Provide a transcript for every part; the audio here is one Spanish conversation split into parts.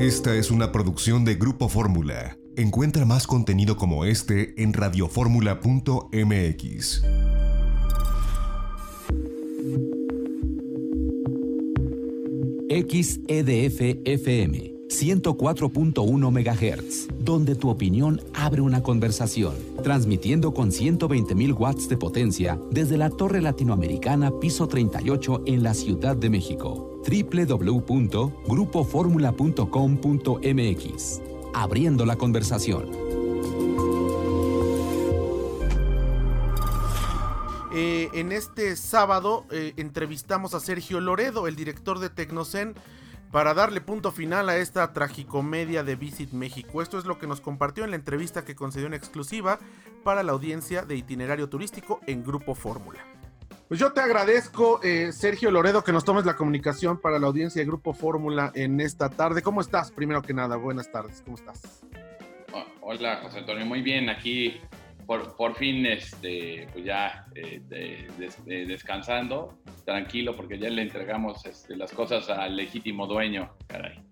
Esta es una producción de Grupo Fórmula. Encuentra más contenido como este en radioformula.mx. XEDF FM 104.1 MHz, donde tu opinión abre una conversación, transmitiendo con 120.000 watts de potencia desde la Torre Latinoamericana Piso 38 en la Ciudad de México. www.grupoformula.com.mx. Abriendo la conversación. Eh, en este sábado eh, entrevistamos a Sergio Loredo, el director de Tecnocen, para darle punto final a esta tragicomedia de Visit México. Esto es lo que nos compartió en la entrevista que concedió en exclusiva para la audiencia de itinerario turístico en Grupo Fórmula. Pues yo te agradezco, eh, Sergio Loredo, que nos tomes la comunicación para la audiencia de Grupo Fórmula en esta tarde. ¿Cómo estás? Primero que nada, buenas tardes, ¿cómo estás? Hola, José Antonio, muy bien, aquí por, fin, este, pues ya eh, descansando, tranquilo, porque ya le entregamos este, las cosas al legítimo dueño, caray.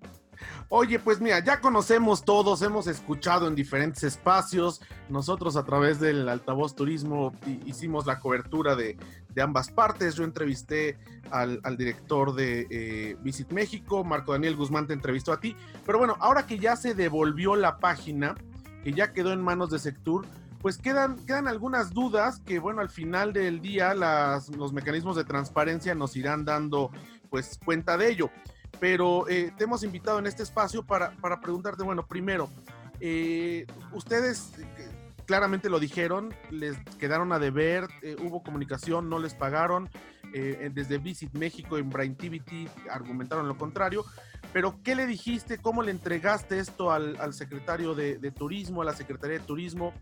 Oye, pues mira, ya conocemos todos, hemos escuchado en diferentes espacios. Nosotros a través del altavoz turismo hicimos la cobertura de, ambas partes. Yo entrevisté al, director de eh, Visit México, Marco Daniel Guzmán te entrevistó a ti. Pero bueno, ahora que ya se devolvió la página, que ya quedó en manos de Sectur, pues quedan, quedan algunas dudas que, bueno, al final del día las, los mecanismos de transparencia nos irán dando, pues, cuenta de ello. Pero eh, te hemos invitado en este espacio para, para preguntarte, bueno, primero, eh, ustedes eh, claramente lo dijeron, les quedaron a deber, hubo comunicación, no les pagaron. desde Visit México en Braintivity argumentaron lo contrario. Pero, ¿qué le dijiste? ¿Cómo le entregaste esto al, al secretario de, de, Turismo, a la Secretaría de Turismo?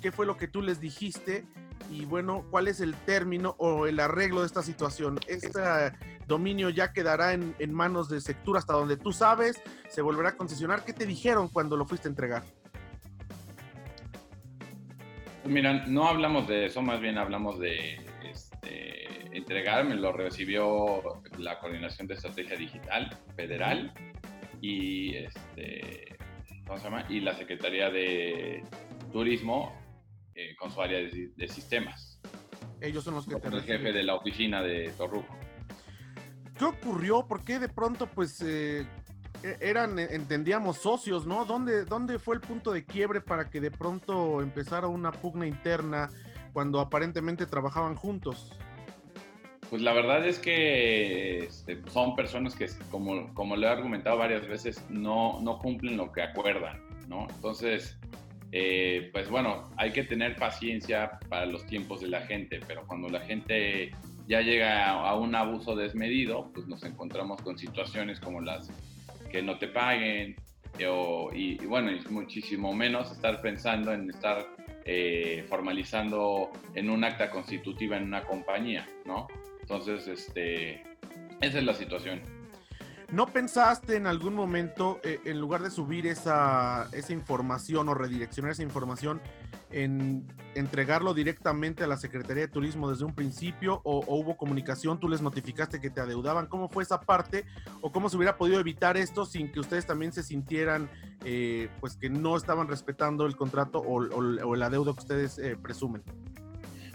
qué fue lo que tú les dijiste y bueno, cuál es el término o el arreglo de esta situación. Este dominio ya quedará en, manos de Sectura hasta donde tú sabes, se volverá a concesionar. ¿Qué te dijeron cuando lo fuiste a entregar? Mira, no hablamos de eso, más bien hablamos de este, entregarme, lo recibió la Coordinación de Estrategia Digital Federal y, este, ¿cómo se llama? y la Secretaría de Turismo eh, con su área de, sistemas. Ellos son los que... el jefe de la oficina de Torruco. ¿Qué ocurrió? ¿Por qué de pronto pues eh, e-, eran, eh, entendíamos, socios, ¿no? ¿Dónde, ¿Dónde fue el punto de quiebre para que de pronto empezara una pugna interna cuando aparentemente trabajaban juntos? Pues la verdad es que este, son personas que, como, como le he argumentado varias veces, no, no cumplen lo que acuerdan, ¿no? Entonces, eh, pues bueno, hay que tener paciencia para los tiempos de la gente, pero cuando la gente ya llega a, un abuso desmedido, pues nos encontramos con situaciones como las que no te paguen, eh, y, bueno, y muchísimo menos estar pensando en estar eh, formalizando en un acta constitutiva en una compañía, ¿no? Entonces, este, esa es la situación. ¿No pensaste en algún momento, eh, en lugar de subir esa, esa, información o redireccionar esa información, en entregarlo directamente a la Secretaría de Turismo desde un principio o, hubo comunicación, tú les notificaste que te adeudaban? ¿Cómo fue esa parte o cómo se hubiera podido evitar esto sin que ustedes también se sintieran eh, pues que no estaban respetando el contrato o, el adeudo que ustedes eh, presumen?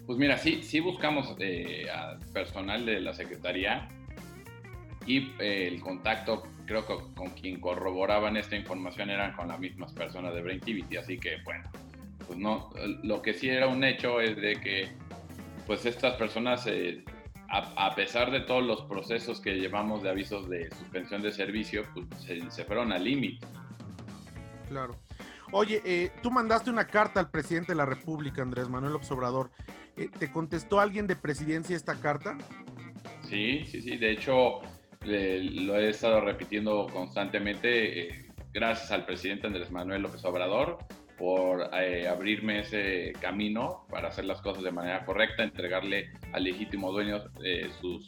Pues mira, sí, sí buscamos al personal de la Secretaría y eh, el contacto creo que con quien corroboraban esta información eran con las mismas personas de Braintivity, así que bueno, pues no, lo que sí era un hecho es de que pues estas personas, eh, a, pesar de todos los procesos que llevamos de avisos de suspensión de servicio, pues se, fueron al límite. Claro. Oye, eh, tú mandaste una carta al presidente de la República, Andrés Manuel Observador. ¿Te contestó alguien de presidencia esta carta? Sí, sí, sí. De hecho, lo he estado repitiendo constantemente, eh, gracias al presidente Andrés Manuel López Obrador por eh, abrirme ese camino para hacer las cosas de manera correcta, entregarle al legítimo dueño eh, sus,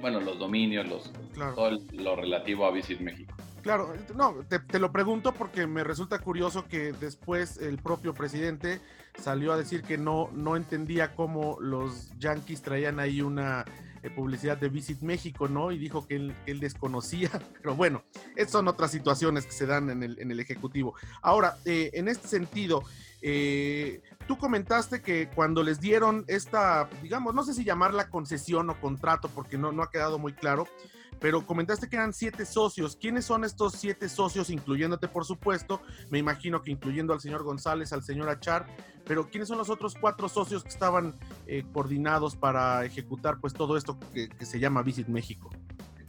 bueno, los dominios, los, todo lo relativo a Visit México. Claro, no, te, te, lo pregunto porque me resulta curioso que después el propio presidente salió a decir que no, no entendía cómo los Yankees traían ahí una publicidad de Visit México, ¿no? Y dijo que él, desconocía, pero bueno, estas son otras situaciones que se dan en el, en el Ejecutivo. Ahora, eh, en este sentido, eh, tú comentaste que cuando les dieron esta, digamos, no sé si llamarla concesión o contrato, porque no, no ha quedado muy claro, pero comentaste que eran siete socios. ¿Quiénes son estos siete socios, incluyéndote, por supuesto? Me imagino que incluyendo al señor González, al señor Achar, pero ¿quiénes son los otros cuatro socios que estaban eh, coordinados para ejecutar pues todo esto que, se llama Visit México?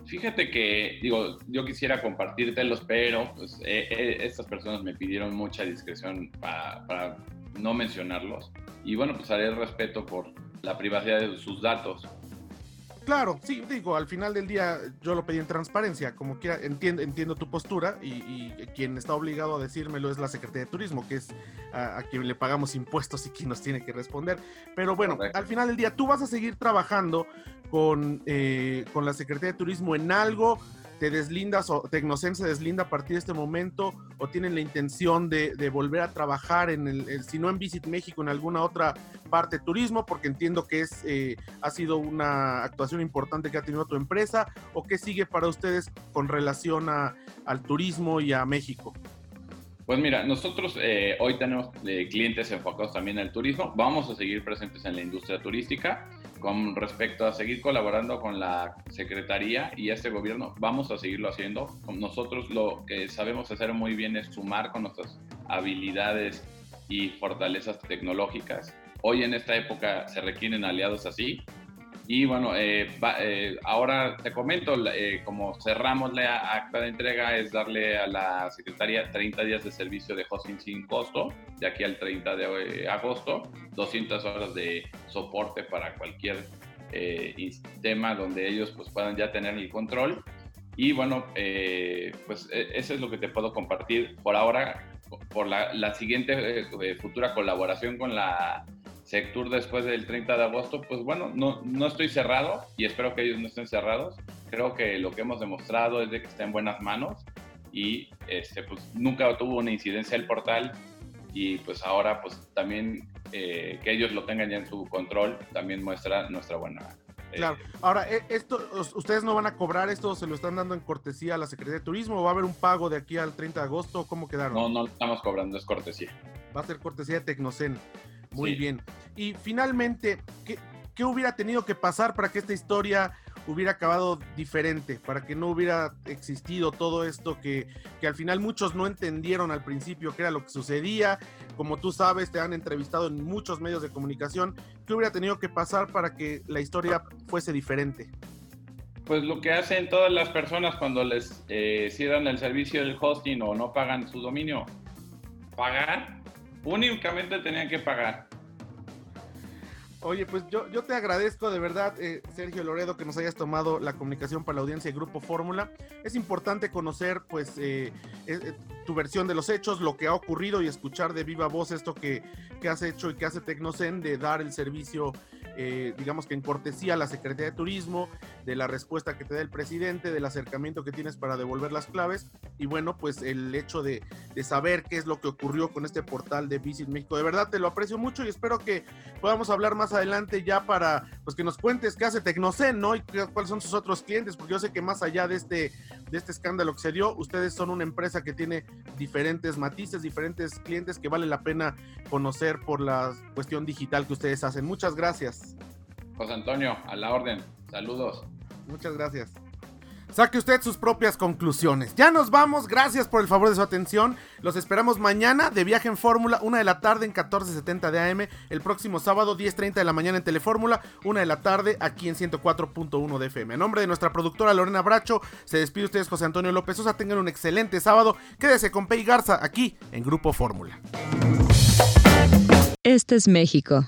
Fíjate que, digo, yo quisiera compartírtelos, pero pues, eh, eh, estas personas me pidieron mucha discreción para, para no mencionarlos. Y bueno, pues haré respeto por la privacidad de sus datos. Claro, sí, digo, al final del día yo lo pedí en transparencia, como quiera, entiendo, entiendo tu postura y, quien está obligado a decírmelo es la Secretaría de Turismo, que es a, quien le pagamos impuestos y quien nos tiene que responder. Pero bueno, al final del día tú vas a seguir trabajando con, eh, con la Secretaría de Turismo en algo te deslindas o Tecnocen se deslinda a partir de este momento o tienen la intención de, volver a trabajar en el, si no en Visit México, en alguna otra parte turismo, porque entiendo que es, eh, ha sido una actuación importante que ha tenido tu empresa, o qué sigue para ustedes con relación a, al turismo y a México? Pues mira, nosotros eh, hoy tenemos eh, clientes enfocados también al turismo, vamos a seguir presentes en la industria turística con respecto a seguir colaborando con la Secretaría y este gobierno, vamos a seguirlo haciendo. Nosotros lo que sabemos hacer muy bien es sumar con nuestras habilidades y fortalezas tecnológicas. Hoy en esta época se requieren aliados así y bueno, eh, eh, ahora te comento, eh, como cerramos la acta de entrega, es darle a la Secretaría 30 días de servicio de hosting sin costo, de aquí al 30 de agosto, 200 horas de soporte para cualquier tema donde ellos pues, puedan ya tener el control. Y bueno, pues e, eso es lo que te puedo compartir por ahora, por la, la siguiente futura colaboración con la Sectur después del 30 de agosto, pues bueno, no, no estoy cerrado y espero que ellos no estén cerrados. Creo que lo que hemos demostrado es de que está en buenas manos y este, pues nunca tuvo una incidencia el portal y pues ahora pues también eh, que ellos lo tengan ya en su control también muestra nuestra buena eh, Claro. Ahora, eh, esto, ¿ustedes no van a cobrar esto? ¿Se lo están dando en cortesía a la Secretaría de Turismo? ¿O va a haber un pago de aquí al 30 de agosto? ¿Cómo quedaron? No, no lo estamos cobrando, es cortesía. Va a ser cortesía de Tecnocen. Muy bien. Y finalmente, ¿qué, hubiera tenido que pasar para que esta historia hubiera acabado diferente, para que no hubiera existido todo esto que, que, al final muchos no entendieron al principio que era lo que sucedía. Como tú sabes, te han entrevistado en muchos medios de comunicación. ¿Qué hubiera tenido que pasar para que la historia fuese diferente? Pues lo que hacen todas las personas cuando les eh, cierran el servicio del hosting o no pagan su dominio, pagar Únicamente tenían que pagar. Oye, pues yo, yo te agradezco de verdad, eh, Sergio Loredo, que nos hayas tomado la comunicación para la audiencia de Grupo Fórmula. Es importante conocer, pues, eh, eh, tu versión de los hechos, lo que ha ocurrido y escuchar de viva voz esto que, que has hecho y que hace Tecnocen de dar el servicio eh, digamos que en cortesía a la Secretaría de Turismo, de la respuesta que te da el presidente, del acercamiento que tienes para devolver las claves y bueno, pues el hecho de, saber qué es lo que ocurrió con este portal de Visit México. De verdad te lo aprecio mucho y espero que podamos hablar más adelante ya para pues que nos cuentes qué hace Tecnocen, ¿no? Y cuáles son sus otros clientes, porque yo sé que más allá de este, de este escándalo que se dio, ustedes son una empresa que tiene diferentes matices, diferentes clientes que vale la pena conocer por la cuestión digital que ustedes hacen. Muchas gracias. José Antonio, a la orden. Saludos. Muchas gracias. Saque usted sus propias conclusiones. Ya nos vamos, gracias por el favor de su atención. Los esperamos mañana de viaje en Fórmula, una de la tarde en 1470 de AM, el próximo sábado 10.30 de la mañana en Telefórmula, una de la tarde aquí en 104.1 de FM. En nombre de nuestra productora Lorena Bracho, se despide ustedes José Antonio López Sosa. Tengan un excelente sábado. Quédese con Pei Garza aquí en Grupo Fórmula. Este es México.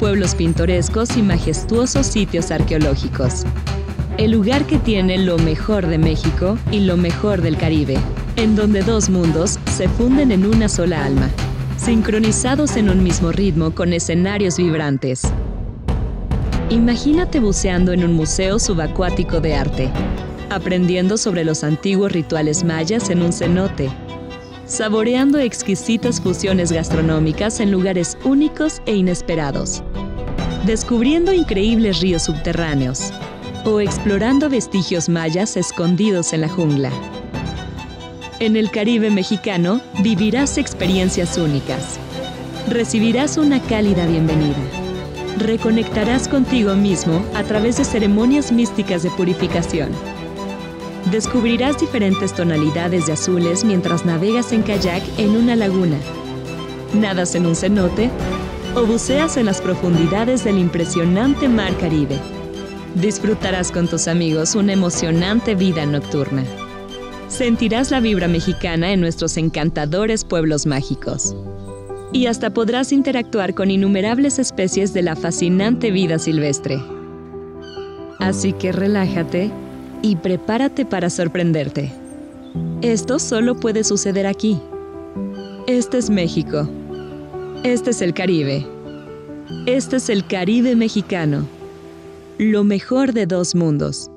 pueblos pintorescos y majestuosos sitios arqueológicos. El lugar que tiene lo mejor de México y lo mejor del Caribe, en donde dos mundos se funden en una sola alma, sincronizados en un mismo ritmo con escenarios vibrantes. Imagínate buceando en un museo subacuático de arte, aprendiendo sobre los antiguos rituales mayas en un cenote, saboreando exquisitas fusiones gastronómicas en lugares únicos e inesperados, descubriendo increíbles ríos subterráneos o explorando vestigios mayas escondidos en la jungla. En el Caribe mexicano vivirás experiencias únicas. Recibirás una cálida bienvenida. Reconectarás contigo mismo a través de ceremonias místicas de purificación Descubrirás diferentes tonalidades de azules mientras navegas en kayak en una laguna, nadas en un cenote o buceas en las profundidades del impresionante mar Caribe. Disfrutarás con tus amigos una emocionante vida nocturna. Sentirás la vibra mexicana en nuestros encantadores pueblos mágicos. Y hasta podrás interactuar con innumerables especies de la fascinante vida silvestre. Así que relájate y prepárate para sorprenderte. Esto solo puede suceder aquí. Este es México. Este es el Caribe. Este es el Caribe mexicano. Lo mejor de dos mundos.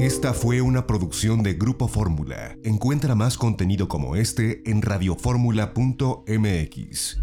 Esta fue una producción de Grupo Fórmula. Encuentra más contenido como este en radioformula.mx.